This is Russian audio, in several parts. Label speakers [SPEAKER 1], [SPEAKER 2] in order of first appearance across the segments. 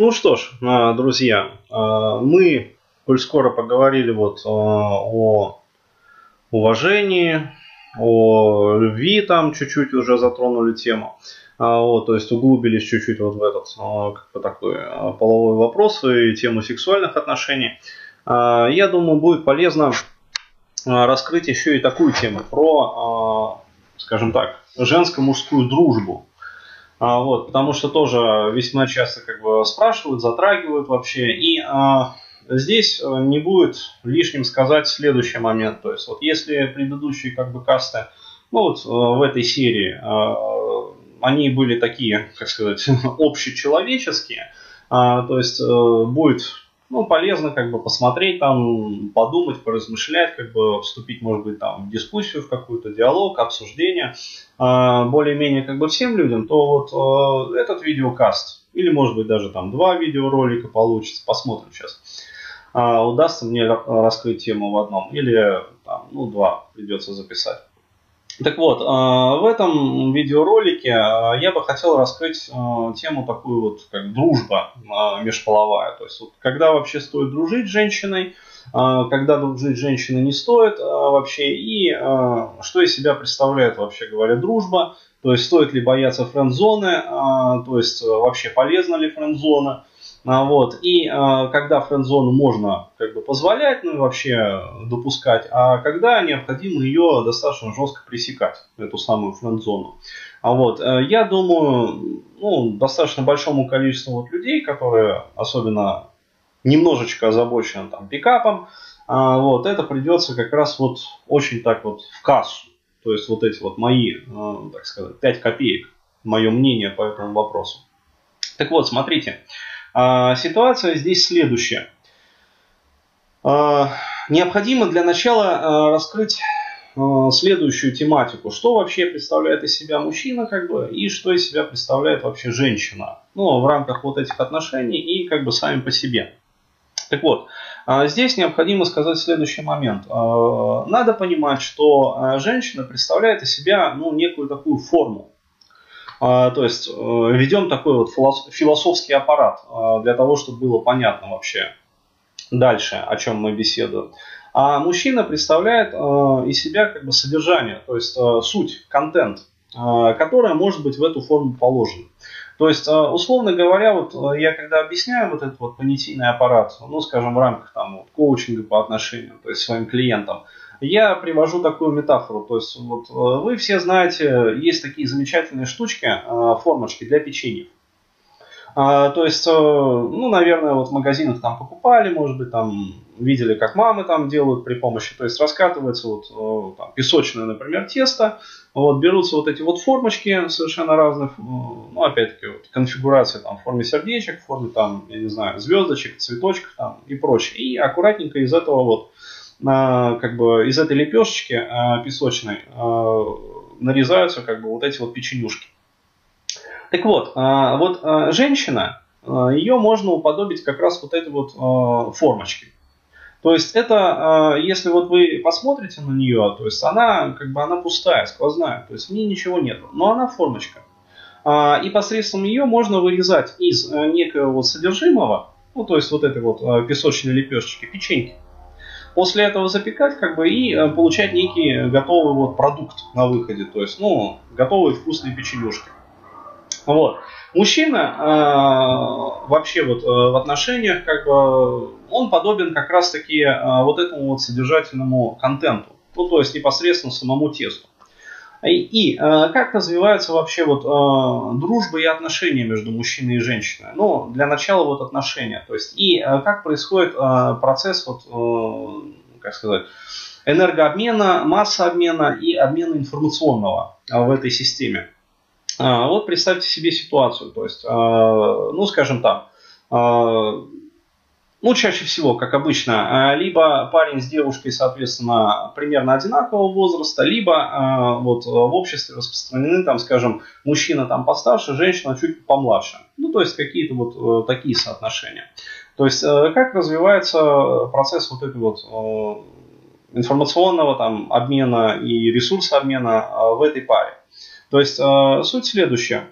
[SPEAKER 1] Ну что ж, а, друзья, а, мы, коль скоро поговорили вот а, о уважении, о любви там чуть-чуть уже затронули тему. Вот, то есть углубились чуть-чуть вот в этот как бы такой половой вопрос и тему сексуальных отношений. Я думаю, будет полезно раскрыть еще и такую тему про, скажем так, женско-мужскую дружбу. А, вот, потому что тоже весьма часто как бы спрашивают, затрагивают вообще. И а, здесь э, не будет лишним сказать следующий момент. То есть вот если предыдущие как бы касты, ну вот э, в этой серии, а, они были такие, как сказать, общечеловеческие, а, то есть будет ну, полезно как бы посмотреть там, подумать, поразмышлять, как бы вступить, может быть, там в дискуссию, в какой-то диалог, обсуждение э, более-менее как бы всем людям, то вот э, этот видеокаст, или может быть даже там два видеоролика получится, посмотрим сейчас, э, удастся мне раскрыть тему в одном, или там, ну, два придется записать. Так вот, а, в этом видеоролике а, я бы хотел раскрыть а, тему такую вот, как дружба межполовая. То есть, вот, когда вообще стоит дружить с женщиной, когда дружить с женщиной не стоит вообще, и что из себя представляет, вообще говоря, дружба. То есть, стоит ли бояться френд-зоны, то есть, вообще полезна ли френд-зона, вот. И а, когда френд-зону можно как бы позволять, ну и вообще допускать, а когда необходимо ее достаточно жестко пресекать, эту самую френд-зону. А вот, э, я думаю, ну, достаточно большому количеству вот людей, которые особенно немножечко озабочены там пикапом, а, вот, это придется как раз вот очень так вот в кассу. То есть вот эти вот мои, э, так сказать, 5 копеек, мое мнение по этому вопросу. Так вот, смотрите, а, ситуация здесь следующая. А, необходимо для начала а, раскрыть следующую тематику. Что вообще представляет из себя мужчина, как бы, и что из себя представляет вообще женщина. Ну, в рамках вот этих отношений и как бы сами по себе. Так вот, здесь необходимо сказать следующий момент. Надо понимать, что женщина представляет из себя ну, некую такую форму. А, то есть э, ведем такой вот философский аппарат а, для того, чтобы было понятно вообще дальше, о чем мы беседуем. А мужчина представляет э, из себя как бы содержание, то есть э, суть, контент, которая может быть в эту форму положена. То есть, условно говоря, вот я когда объясняю вот этот вот понятийный аппарат, ну, скажем, в рамках там вот, коучинга по отношению, то есть своим клиентам, я привожу такую метафору. То есть вот, э, вы все знаете, есть такие замечательные штучки, э, формочки для печенья. А, то есть, э, ну, наверное, вот в магазинах там покупали, может быть, там видели, как мамы там делают при помощи, то есть раскатывается вот там, песочное, например, тесто, вот берутся вот эти вот формочки совершенно разных, ну, опять-таки, вот, конфигурация там в форме сердечек, в форме там, я не знаю, звездочек, цветочков там и прочее, и аккуратненько из этого вот как бы из этой лепешечки а, песочной а, нарезаются как бы вот эти вот печенюшки. Так вот, а, вот женщина, ее можно уподобить как раз вот этой вот формочке. То есть это, если вот вы посмотрите на нее, то есть она как бы она пустая, сквозная, то есть в ней ничего нет, но она формочка. И посредством ее можно вырезать из некого вот содержимого, ну то есть вот этой вот песочной лепешечки, печеньки, После этого запекать как бы и э, получать некий готовый вот продукт на выходе, то есть, ну, готовые вкусные печенюшки. Вот. Мужчина э, вообще вот э, в отношениях, как бы, он подобен как раз таки э, вот этому вот содержательному контенту, ну, то есть непосредственно самому тесту. И, и э, как развиваются вообще вот э, дружба и отношения между мужчиной и женщиной? Ну, для начала вот отношения. То есть и э, как происходит процесс вот, как сказать, энергообмена, массообмена и обмена информационного в этой системе. Вот представьте себе ситуацию. То есть, ну, скажем так, ну, чаще всего, как обычно, э, либо парень с девушкой, соответственно, примерно одинакового возраста, либо э, вот в обществе распространены, там, скажем, мужчина там постарше, женщина чуть помладше. Ну, то есть какие-то вот э, такие соотношения. То есть как развивается процесс вот этой вот информационного там обмена и ресурса обмена в этой паре. То есть суть следующая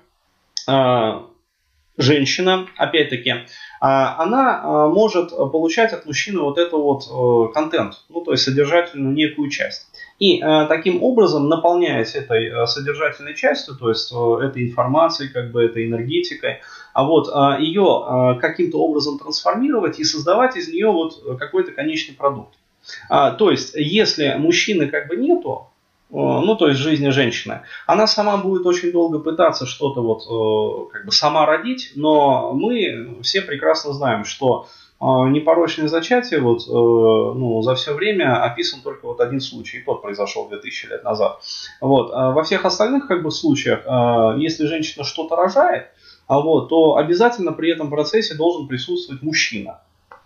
[SPEAKER 1] женщина, опять-таки, она может получать от мужчины вот это вот э, контент, ну то есть содержательную некую часть. И э, таким образом, наполняясь этой э, содержательной частью, то есть этой информацией, как бы этой энергетикой, а вот ее каким-то образом трансформировать и создавать из нее вот какой-то конечный продукт. То есть, если мужчины как бы нету, ну, то есть жизни женщины, она сама будет очень долго пытаться что-то вот как бы сама родить, но мы все прекрасно знаем, что непорочное зачатие вот, ну, за все время описан только вот один случай, и тот произошел 2000 лет назад. Вот. А во всех остальных как бы, случаях, если женщина что-то рожает, а вот, то обязательно при этом процессе должен присутствовать мужчина.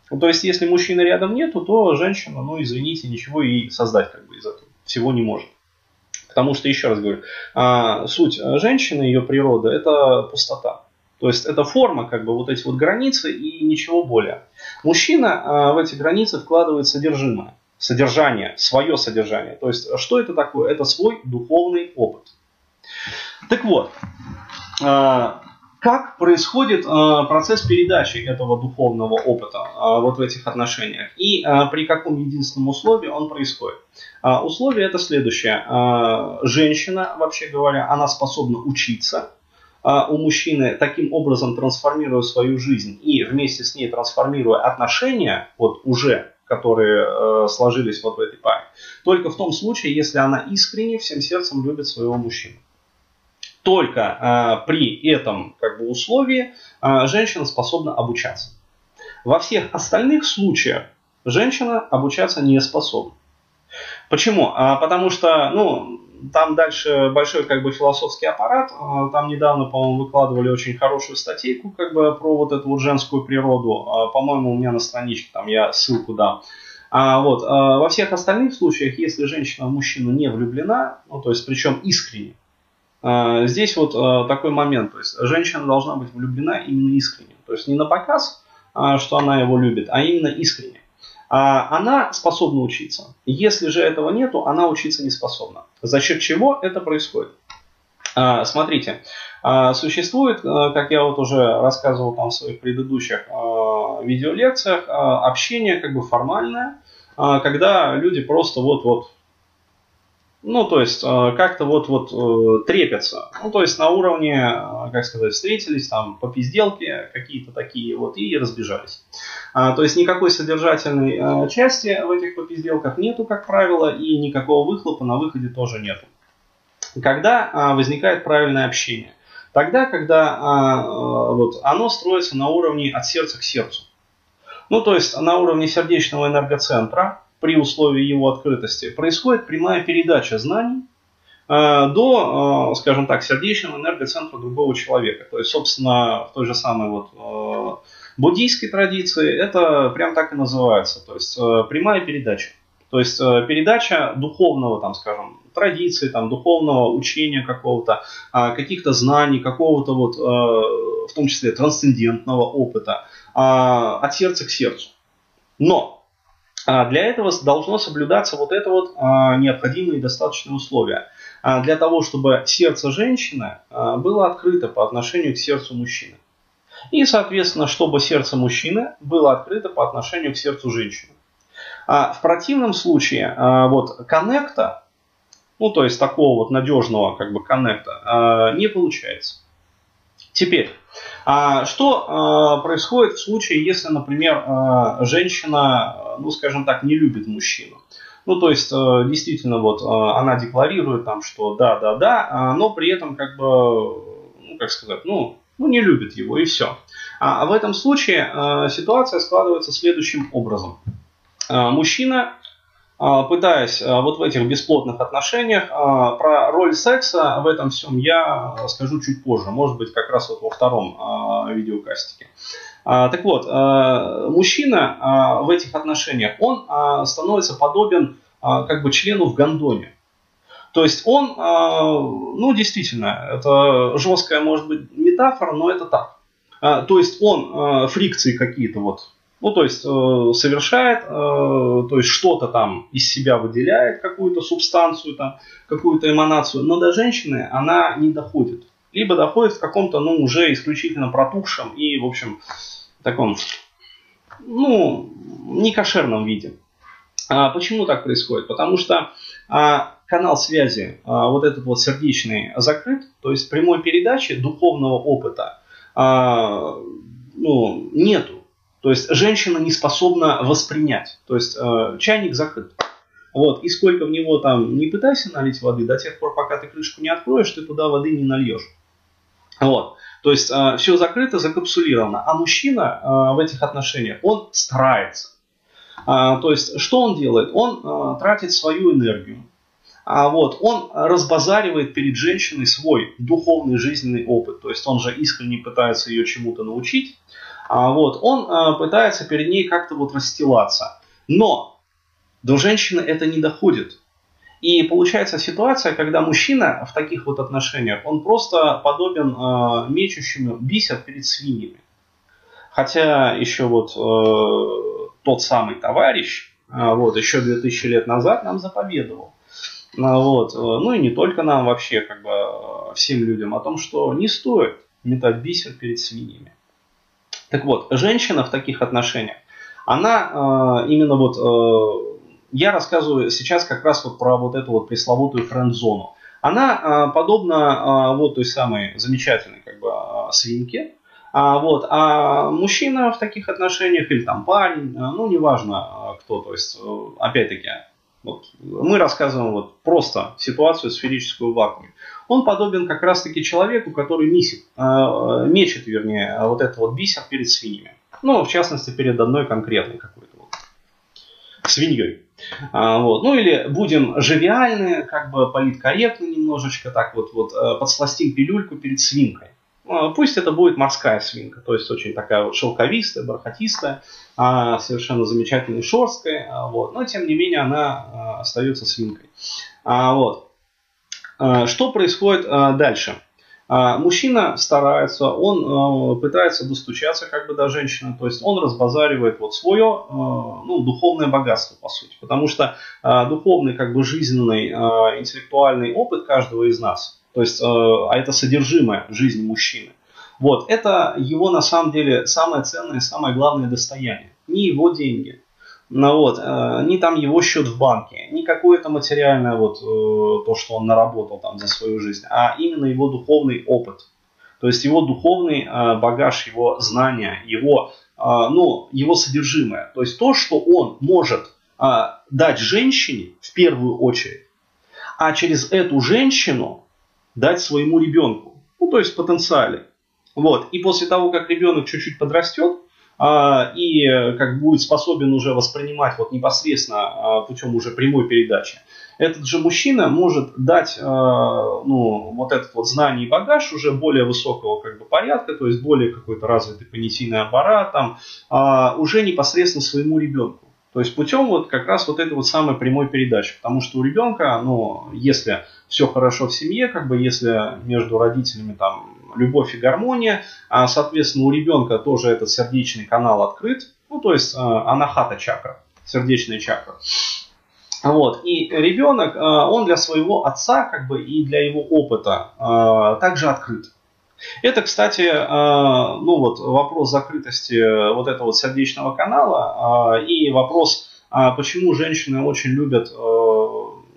[SPEAKER 1] То есть, если мужчины рядом нету, то женщина, ну, извините, ничего и создать как бы из этого всего не может. Потому что, еще раз говорю, а, суть женщины, ее природа, это пустота. То есть это форма, как бы вот эти вот границы и ничего более. Мужчина а, в эти границы вкладывает содержимое, содержание, свое содержание. То есть что это такое? Это свой духовный опыт. Так вот, а, как происходит процесс передачи этого духовного опыта вот в этих отношениях и при каком единственном условии он происходит. А, условие это следующее. А, женщина, вообще говоря, она способна учиться а, у мужчины, таким образом трансформируя свою жизнь и вместе с ней трансформируя отношения, вот уже, которые сложились вот в этой паре, только в том случае, если она искренне всем сердцем любит своего мужчину. Только при этом как бы, условии женщина способна обучаться. Во всех остальных случаях женщина обучаться не способна. Почему? А, потому что, ну, там дальше большой как бы философский аппарат. А, там недавно, по-моему, выкладывали очень хорошую статейку как бы про вот эту вот женскую природу. По-моему, у меня на страничке там я ссылку дам. А, вот, во всех остальных случаях, если женщина в мужчину не влюблена, ну, то есть причем искренне, здесь вот а, такой момент, то есть женщина должна быть влюблена именно искренне. То есть не на показ, а, что она его любит, а именно искренне. А она способна учиться. Если же этого нету, она учиться не способна. За счет чего это происходит? Смотрите, существует, как я вот уже рассказывал там в своих предыдущих видеолекциях, общение как бы формальное, когда люди просто вот-вот ну, то есть, как-то вот-вот э, трепятся. Ну, то есть, на уровне, как сказать, встретились, там, по пизделке какие-то такие вот, и разбежались. А, то есть никакой содержательной а, части в этих попизделках нету, как правило, и никакого выхлопа на выходе тоже нету. Когда а, возникает правильное общение? Тогда, когда вот, оно строится на уровне от сердца к сердцу. Ну, то есть на уровне сердечного энергоцентра, при условии его открытости, происходит прямая передача знаний до, скажем так, сердечного энергоцентра другого человека. То есть, собственно, в той же самой вот буддийской традиции это прям так и называется, то есть э, прямая передача. То есть э, передача духовного, там, скажем, традиции, там, духовного учения какого-то, каких-то знаний, какого-то вот, э, в том числе трансцендентного опыта от сердца к сердцу. Но для этого должно соблюдаться вот это вот необходимые и достаточные условия. Для того, чтобы сердце женщины было открыто по отношению к сердцу мужчины. И, соответственно, чтобы сердце мужчины было открыто по отношению к сердцу женщины. А в противном случае а, вот коннекта, ну то есть такого вот надежного как бы коннекта, а, не получается. Теперь, а, что а, происходит в случае, если, например, а, женщина, ну скажем так, не любит мужчину? Ну, то есть, а, действительно, вот а, она декларирует там, что да, да, да, а, но при этом, как бы, ну, как сказать, ну, ну, не любит его и все. А в этом случае а, ситуация складывается следующим образом. Мужчина, пытаясь вот в этих бесплотных отношениях, про роль секса в этом всем я скажу чуть позже, может быть как раз вот во втором видеокастике. Так вот, мужчина в этих отношениях, он становится подобен как бы члену в гондоне. То есть он, а, ну действительно, это жесткая может быть метафора, но это так. А, то есть он а, фрикции какие-то вот, ну то есть э, совершает, э, то есть что-то там из себя выделяет, какую-то субстанцию, там, какую-то эманацию, но до женщины она не доходит. либо доходит в каком-то, ну, уже исключительно протухшем и, в общем, таком, ну, некошерном виде. А почему так происходит? Потому что а, канал связи, а, вот этот вот сердечный, закрыт, то есть прямой передачи духовного опыта а, ну, нету. То есть женщина не способна воспринять. То есть э, чайник закрыт. Вот, и сколько в него там не пытайся налить воды, до тех пор, пока ты крышку не откроешь, ты туда воды не нальешь. Вот. То есть э, все закрыто, закапсулировано. А мужчина э, в этих отношениях, он старается. Э, то есть, что он делает? Он э, тратит свою энергию. А вот, он разбазаривает перед женщиной свой духовный жизненный опыт. То есть он же искренне пытается ее чему-то научить. А вот, он э, пытается перед ней как-то вот расстилаться. Но до женщины это не доходит. И получается ситуация, когда мужчина в таких вот отношениях, он просто подобен э, мечущему бисер перед свиньями. Хотя еще вот э, тот самый товарищ, э, вот еще 2000 лет назад нам заповедовал, вот, э, ну и не только нам вообще, как бы всем людям, о том, что не стоит метать бисер перед свиньями. Так вот, женщина в таких отношениях, она э, именно вот э, я рассказываю сейчас как раз вот про вот эту вот пресловутую френд-зону. Она а, подобна а, вот той самой замечательной как бы а, свинке, а, вот, а мужчина в таких отношениях или там парень, ну неважно кто, то есть опять-таки вот, мы рассказываем вот просто ситуацию сферическую в вакууме. Он подобен как раз-таки человеку, который мисит, э, мечет, вернее, вот это вот бисер перед свиньями. Ну, в частности, перед одной конкретной какой-то вот свиньей. А, вот. Ну или будем живиальны, как бы политкорректно немножечко, так вот, вот э, подсластим пилюльку перед свинкой. А, пусть это будет морская свинка, то есть очень такая вот шелковистая, бархатистая, а, совершенно замечательной шерсткой, вот. но тем не менее она остается свинкой. Вот. Что происходит дальше? А мужчина старается, он пытается достучаться как бы до женщины, то есть он разбазаривает вот свое ну, духовное богатство, по сути. Потому что духовный, как бы жизненный, интеллектуальный опыт каждого из нас, то есть, а это содержимое жизни мужчины, вот, это его на самом деле самое ценное, самое главное достояние. Не его деньги, ну, вот, э, ни там его счет в банке, ни какое-то материальное вот э, то, что он наработал там за свою жизнь, а именно его духовный опыт. То есть его духовный э, багаж, его знания, его, ну, его содержимое. То есть то, что он может дать женщине в первую очередь, а через эту женщину дать своему ребенку. Ну, то есть потенциале. Вот. И после того, как ребенок чуть-чуть подрастет, и э, как будет способен уже воспринимать вот непосредственно а, путем уже прямой передачи, этот же мужчина может дать э, ну, вот этот вот знание и багаж уже более высокого как бы, порядка, то есть более какой-то развитый понятийный аппарат, там, а, уже непосредственно своему ребенку. То есть путем вот как раз вот этой вот самой прямой передачи. Потому что у ребенка, ну, если все хорошо в семье, как бы если между родителями там любовь и гармония, а, соответственно, у ребенка тоже этот сердечный канал открыт, ну, то есть анахата чакра, сердечная чакра. Вот. И ребенок, а, он для своего отца, как бы, и для его опыта а, также открыт. Это, кстати, ну вот вопрос закрытости вот этого сердечного канала и вопрос, почему женщины очень любят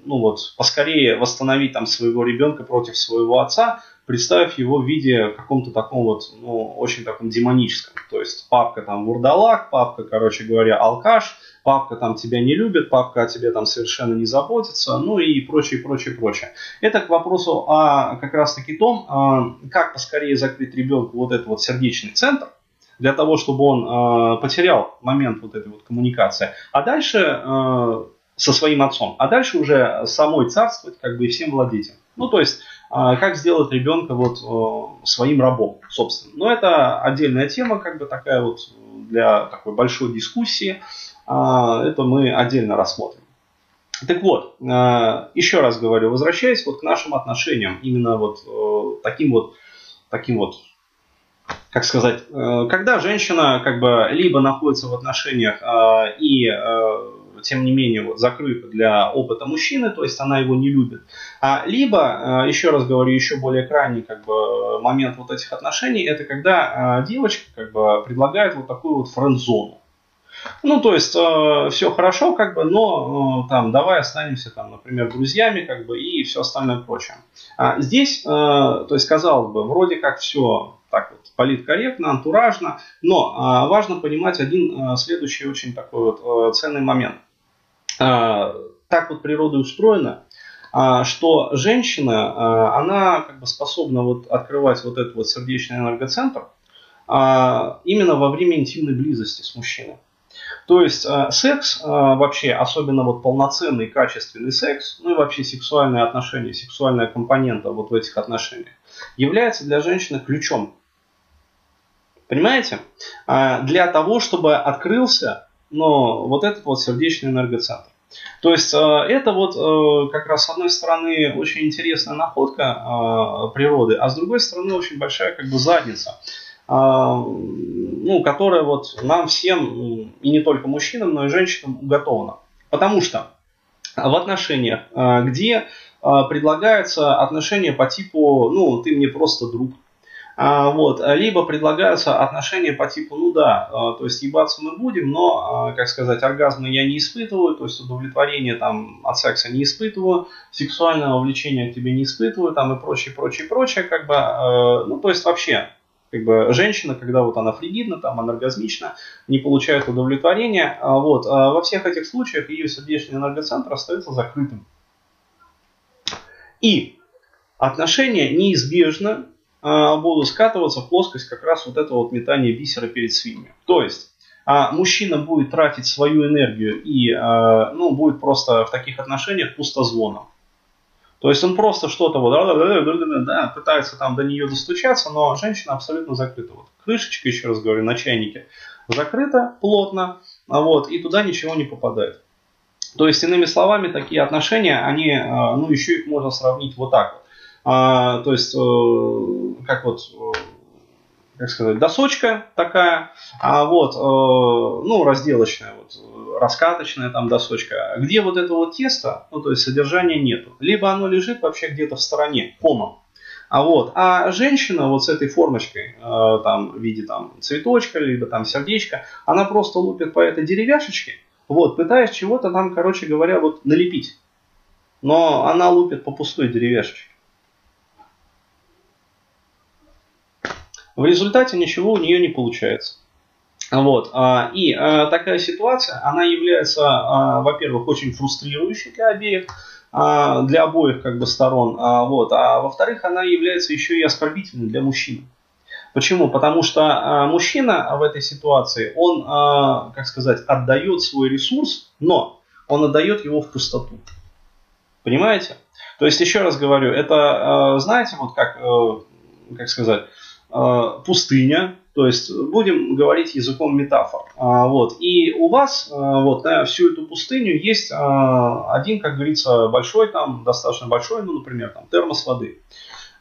[SPEAKER 1] ну вот, поскорее восстановить там своего ребенка против своего отца, представив его в виде каком-то таком вот, ну, очень таком демоническом. То есть папка там вурдалак, папка, короче говоря, алкаш, папка там тебя не любит, папка о тебе там совершенно не заботится, ну и прочее, прочее, прочее. Это к вопросу о как раз таки том, а, как поскорее закрыть ребенку вот этот вот сердечный центр, для того, чтобы он э, потерял момент вот этой вот коммуникации. А дальше э, со своим отцом. А дальше уже самой царствовать, как бы и всем владеть. Ну, то есть, как сделать ребенка вот э, своим рабом, собственно. Но это отдельная тема, как бы такая вот для такой большой дискуссии. А, это мы отдельно рассмотрим. Так вот, а, еще раз говорю, возвращаясь вот к нашим отношениям, именно вот э, таким вот, таким вот, как сказать, э, когда женщина как бы либо находится в отношениях и тем не менее, вот, закрыта для опыта мужчины, то есть она его не любит. А, либо, еще раз говорю, еще более крайний как бы, момент вот этих отношений, это когда девочка как бы, предлагает вот такую вот френд-зону. Ну, то есть, э, все хорошо, как бы, но э, там, давай останемся, там, например, друзьями, как бы, и все остальное прочее. А здесь, э, то есть, казалось бы, вроде как все так вот политкорректно, антуражно, но э, важно понимать один э, следующий очень такой вот э, ценный момент. Э, так вот природа устроена, э, что женщина, э, она как бы способна вот открывать вот этот вот сердечный энергоцентр именно во время интимной близости с мужчиной. То есть секс вообще, особенно вот полноценный качественный секс, ну и вообще сексуальные отношения, сексуальная компонента вот в этих отношениях, является для женщины ключом. Понимаете? Для того, чтобы открылся но вот этот вот сердечный энергоцентр. То есть это вот как раз с одной стороны очень интересная находка природы, а с другой стороны очень большая как бы задница. Ну, которая вот нам всем, и не только мужчинам, но и женщинам уготована. Потому что в отношениях, где предлагается отношения по типу, ну, ты мне просто друг, вот, либо предлагаются отношения по типу, ну да, то есть ебаться мы будем, но, как сказать, оргазмы я не испытываю, то есть удовлетворение там от секса не испытываю, сексуального влечения к тебе не испытываю, там и прочее, прочее, прочее, как бы, ну, то есть вообще как бы женщина, когда вот она фригидна, там, анаргазмична, не получает удовлетворения, а вот, а во всех этих случаях ее сердечный энергоцентр остается закрытым. И отношения неизбежно а, будут скатываться в плоскость как раз вот этого вот метания бисера перед свиньями. То есть, а мужчина будет тратить свою энергию и а, ну, будет просто в таких отношениях пустозвоном. То есть он просто что-то вот да, пытается там до нее достучаться, но женщина абсолютно закрыта. Вот крышечка, еще раз говорю, на чайнике закрыта плотно, а вот, и туда ничего не попадает. То есть, иными словами, такие отношения, они, а, ну, еще их можно сравнить вот так вот. А, то есть, э, как вот, э, как сказать, досочка такая, а вот, э, ну, разделочная, вот, раскаточная там досочка, где вот это вот тесто, ну то есть содержания нету. Либо оно лежит вообще где-то в стороне, комом. А вот, а женщина вот с этой формочкой, э, там, в виде там цветочка, либо там сердечка, она просто лупит по этой деревяшечке, вот, пытаясь чего-то там, короче говоря, вот налепить. Но она лупит по пустой деревяшечке. В результате ничего у нее не получается. Вот. А, и а, такая ситуация, она является, а, во-первых, очень фрустрирующей для обеих, для обоих как бы сторон, вот. а во-вторых, она является еще и оскорбительной для мужчины. Почему? Потому что мужчина в этой ситуации, он, как сказать, отдает свой ресурс, но он отдает его в пустоту. Понимаете? То есть, еще раз говорю, это, знаете, вот как, э, как сказать, пустыня, то есть будем говорить языком метафор. А, вот. И у вас э, вот, на всю эту пустыню есть э, один, как говорится, большой, там, достаточно большой, ну, например, там, термос воды.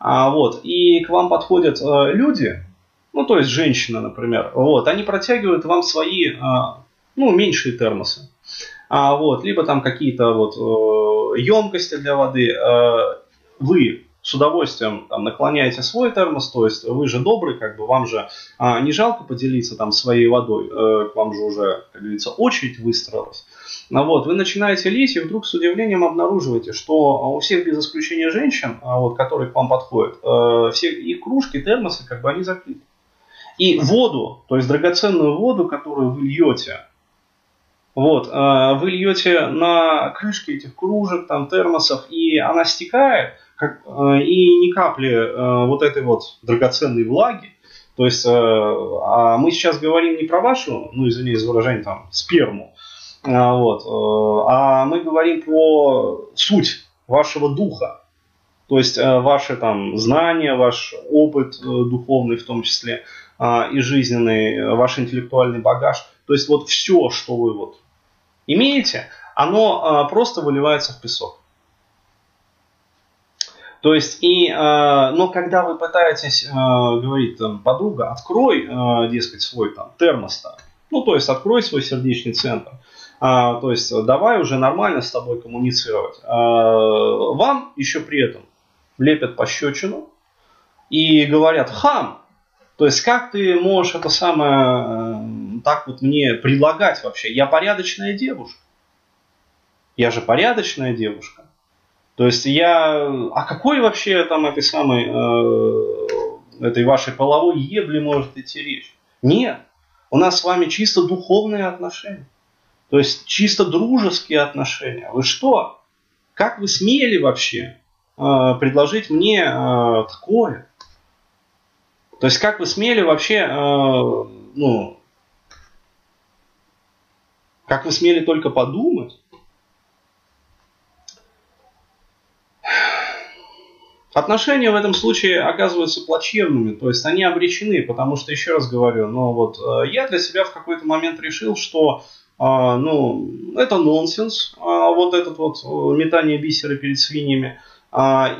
[SPEAKER 1] А, вот. И к вам подходят люди, ну, то есть женщины, например, вот, они протягивают вам свои, ну, меньшие термосы. А, вот, либо там какие-то вот емкости для воды. Вы с удовольствием там, наклоняете свой термос, то есть вы же добрый, как бы вам же а, не жалко поделиться там своей водой, э, к вам же уже, как говорится, очередь выстроилась. А вот, вы начинаете лить и вдруг с удивлением обнаруживаете, что у всех без исключения женщин, а, вот, которые к вам подходят, э, все их кружки, термосы, как бы они закрыты. И воду, то есть драгоценную воду, которую вы льете, вот, э, вы льете на крышки этих кружек, там, термосов, и она стекает, как, э, и ни капли э, вот этой вот драгоценной влаги. То есть, а мы сейчас говорим не про вашу, ну, извиняюсь за выражение, там, сперму, вот, а мы говорим про суть вашего духа. То есть, ваши там знания, ваш опыт духовный в том числе, и жизненный, ваш интеллектуальный багаж. То есть, вот все, что вы вот имеете, оно просто выливается в песок. То есть, и, э, но когда вы пытаетесь, э, говорить там, подруга, открой, э, дескать, свой там термос, ну, то есть, открой свой сердечный центр, А, то есть давай уже нормально с тобой коммуницировать. А, вам еще при этом лепят пощечину и говорят, хам, то есть как ты можешь это самое э, так вот мне предлагать вообще? Я порядочная девушка. Я же порядочная девушка. То есть я... А какой вообще там этой самой, э, этой вашей половой ебли может идти речь? Нет. У нас с вами чисто духовные отношения. То есть чисто дружеские отношения. Вы что? Как вы смели вообще э, предложить мне э, такое? То есть как вы смели вообще, э, ну, как вы смели только подумать, Отношения в этом случае оказываются плачевными, то есть они обречены, потому что, еще раз говорю, ну вот э, я для себя в какой-то момент решил, что а, ну, это нонсенс, а, вот этот вот э, метание бисера перед свиньями.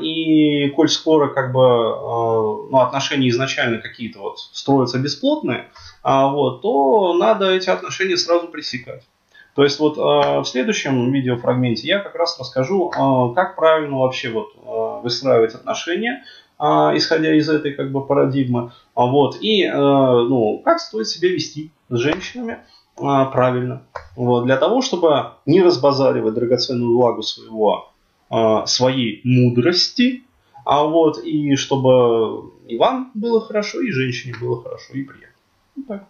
[SPEAKER 1] И коль скоро как бы ну, отношения изначально какие-то вот строятся бесплотные, вот, то надо эти отношения сразу пресекать. То есть вот в следующем видеофрагменте я как раз расскажу, как правильно вообще вот выстраивать отношения, исходя из этой как бы парадигмы, вот, и ну, как стоит себя вести с женщинами правильно, вот, для того, чтобы не разбазаривать драгоценную влагу своего а, своей мудрости, а вот и чтобы и вам было хорошо, и женщине было хорошо, и приятно. Вот так.